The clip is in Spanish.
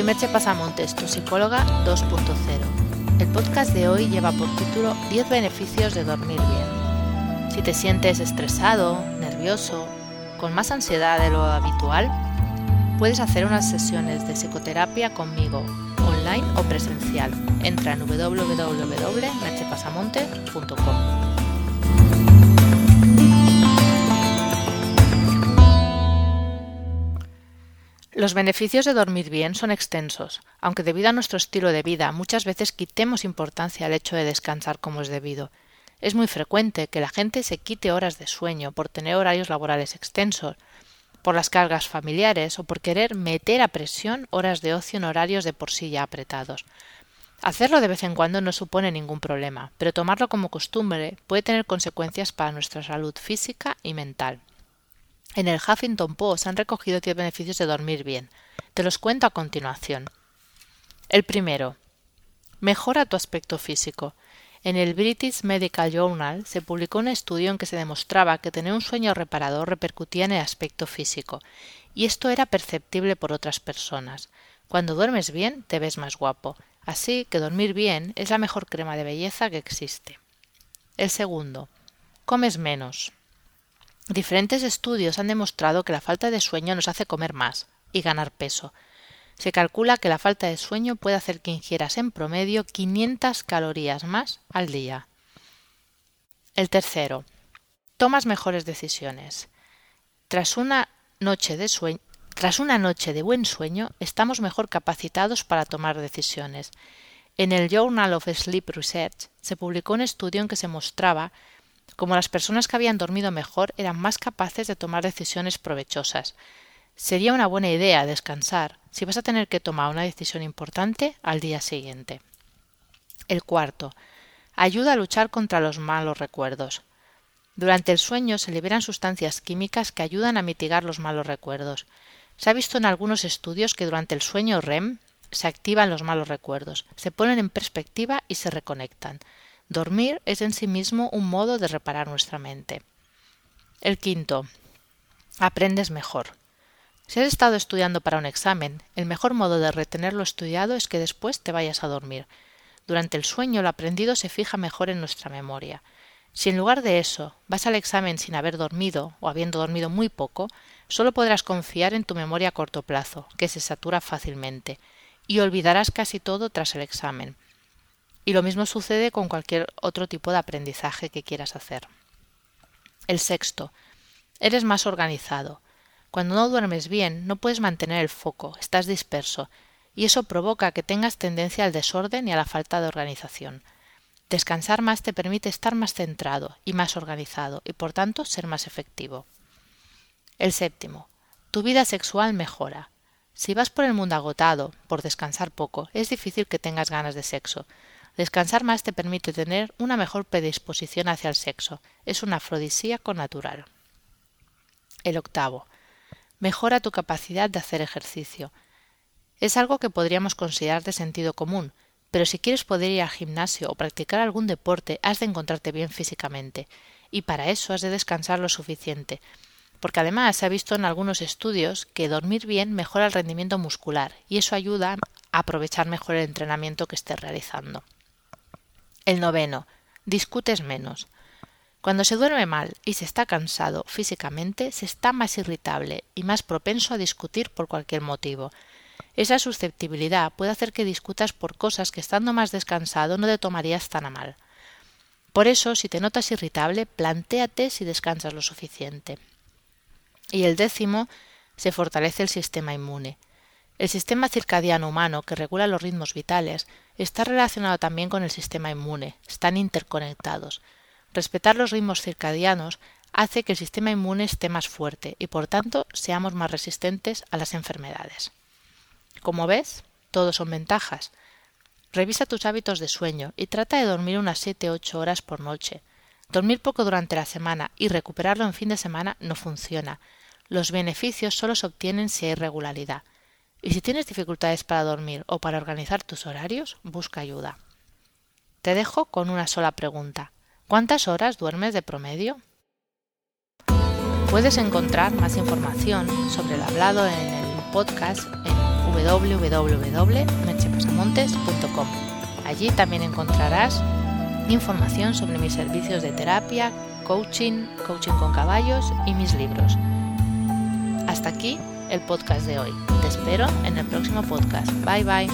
soy Merche Pasamontes, tu psicóloga 2.0. El podcast de hoy lleva por título 10 beneficios de dormir bien. Si te sientes estresado, nervioso, con más ansiedad de lo habitual, puedes hacer unas sesiones de psicoterapia conmigo, online o presencial. Entra en www.merchepasamontes.com. Los beneficios de dormir bien son extensos, aunque debido a nuestro estilo de vida muchas veces quitemos importancia al hecho de descansar como es debido. Es muy frecuente que la gente se quite horas de sueño por tener horarios laborales extensos, por las cargas familiares o por querer meter a presión horas de ocio en horarios de por sí ya apretados. Hacerlo de vez en cuando no supone ningún problema, pero tomarlo como costumbre puede tener consecuencias para nuestra salud física y mental. En el Huffington Post han recogido 10 beneficios de dormir bien. Te los cuento a continuación. El primero. Mejora tu aspecto físico. En el British Medical Journal se publicó un estudio en que se demostraba que tener un sueño reparador repercutía en el aspecto físico, y esto era perceptible por otras personas. Cuando duermes bien, te ves más guapo. Así que dormir bien es la mejor crema de belleza que existe. El segundo. Comes menos. Diferentes estudios han demostrado que la falta de sueño nos hace comer más y ganar peso. Se calcula que la falta de sueño puede hacer que ingieras en promedio 500 calorías más al día. El tercero. Tomas mejores decisiones. Tras una noche de tras una noche de buen sueño, estamos mejor capacitados para tomar decisiones. En el Journal of Sleep Research se publicó un estudio en que se mostraba como las personas que habían dormido mejor eran más capaces de tomar decisiones provechosas. Sería una buena idea descansar si vas a tener que tomar una decisión importante al día siguiente. El cuarto. Ayuda a luchar contra los malos recuerdos. Durante el sueño se liberan sustancias químicas que ayudan a mitigar los malos recuerdos. Se ha visto en algunos estudios que durante el sueño REM se activan los malos recuerdos, se ponen en perspectiva y se reconectan. Dormir es en sí mismo un modo de reparar nuestra mente. El quinto. Aprendes mejor. Si has estado estudiando para un examen, el mejor modo de retener lo estudiado es que después te vayas a dormir. Durante el sueño lo aprendido se fija mejor en nuestra memoria. Si en lugar de eso vas al examen sin haber dormido o habiendo dormido muy poco, solo podrás confiar en tu memoria a corto plazo, que se satura fácilmente, y olvidarás casi todo tras el examen. Y lo mismo sucede con cualquier otro tipo de aprendizaje que quieras hacer. El sexto. Eres más organizado. Cuando no duermes bien, no puedes mantener el foco, estás disperso, y eso provoca que tengas tendencia al desorden y a la falta de organización. Descansar más te permite estar más centrado y más organizado, y por tanto ser más efectivo. El séptimo. Tu vida sexual mejora. Si vas por el mundo agotado, por descansar poco, es difícil que tengas ganas de sexo, Descansar más te permite tener una mejor predisposición hacia el sexo. Es un afrodisíaco natural. El octavo. Mejora tu capacidad de hacer ejercicio. Es algo que podríamos considerar de sentido común, pero si quieres poder ir al gimnasio o practicar algún deporte, has de encontrarte bien físicamente, y para eso has de descansar lo suficiente, porque además se ha visto en algunos estudios que dormir bien mejora el rendimiento muscular, y eso ayuda a aprovechar mejor el entrenamiento que estés realizando. El noveno. Discutes menos. Cuando se duerme mal y se está cansado físicamente, se está más irritable y más propenso a discutir por cualquier motivo. Esa susceptibilidad puede hacer que discutas por cosas que estando más descansado no te tomarías tan a mal. Por eso, si te notas irritable, plantéate si descansas lo suficiente. Y el décimo, se fortalece el sistema inmune. El sistema circadiano humano, que regula los ritmos vitales, está relacionado también con el sistema inmune, están interconectados. Respetar los ritmos circadianos hace que el sistema inmune esté más fuerte y por tanto seamos más resistentes a las enfermedades. Como ves, todo son ventajas. Revisa tus hábitos de sueño y trata de dormir unas 7-8 horas por noche. Dormir poco durante la semana y recuperarlo en fin de semana no funciona. Los beneficios solo se obtienen si hay regularidad. Y si tienes dificultades para dormir o para organizar tus horarios, busca ayuda. Te dejo con una sola pregunta. ¿Cuántas horas duermes de promedio? Puedes encontrar más información sobre el hablado en el podcast en www.merchepasamontes.com. Allí también encontrarás información sobre mis servicios de terapia, coaching, coaching con caballos y mis libros. Hasta aquí el podcast de hoy. Espero en el próximo podcast. Bye bye.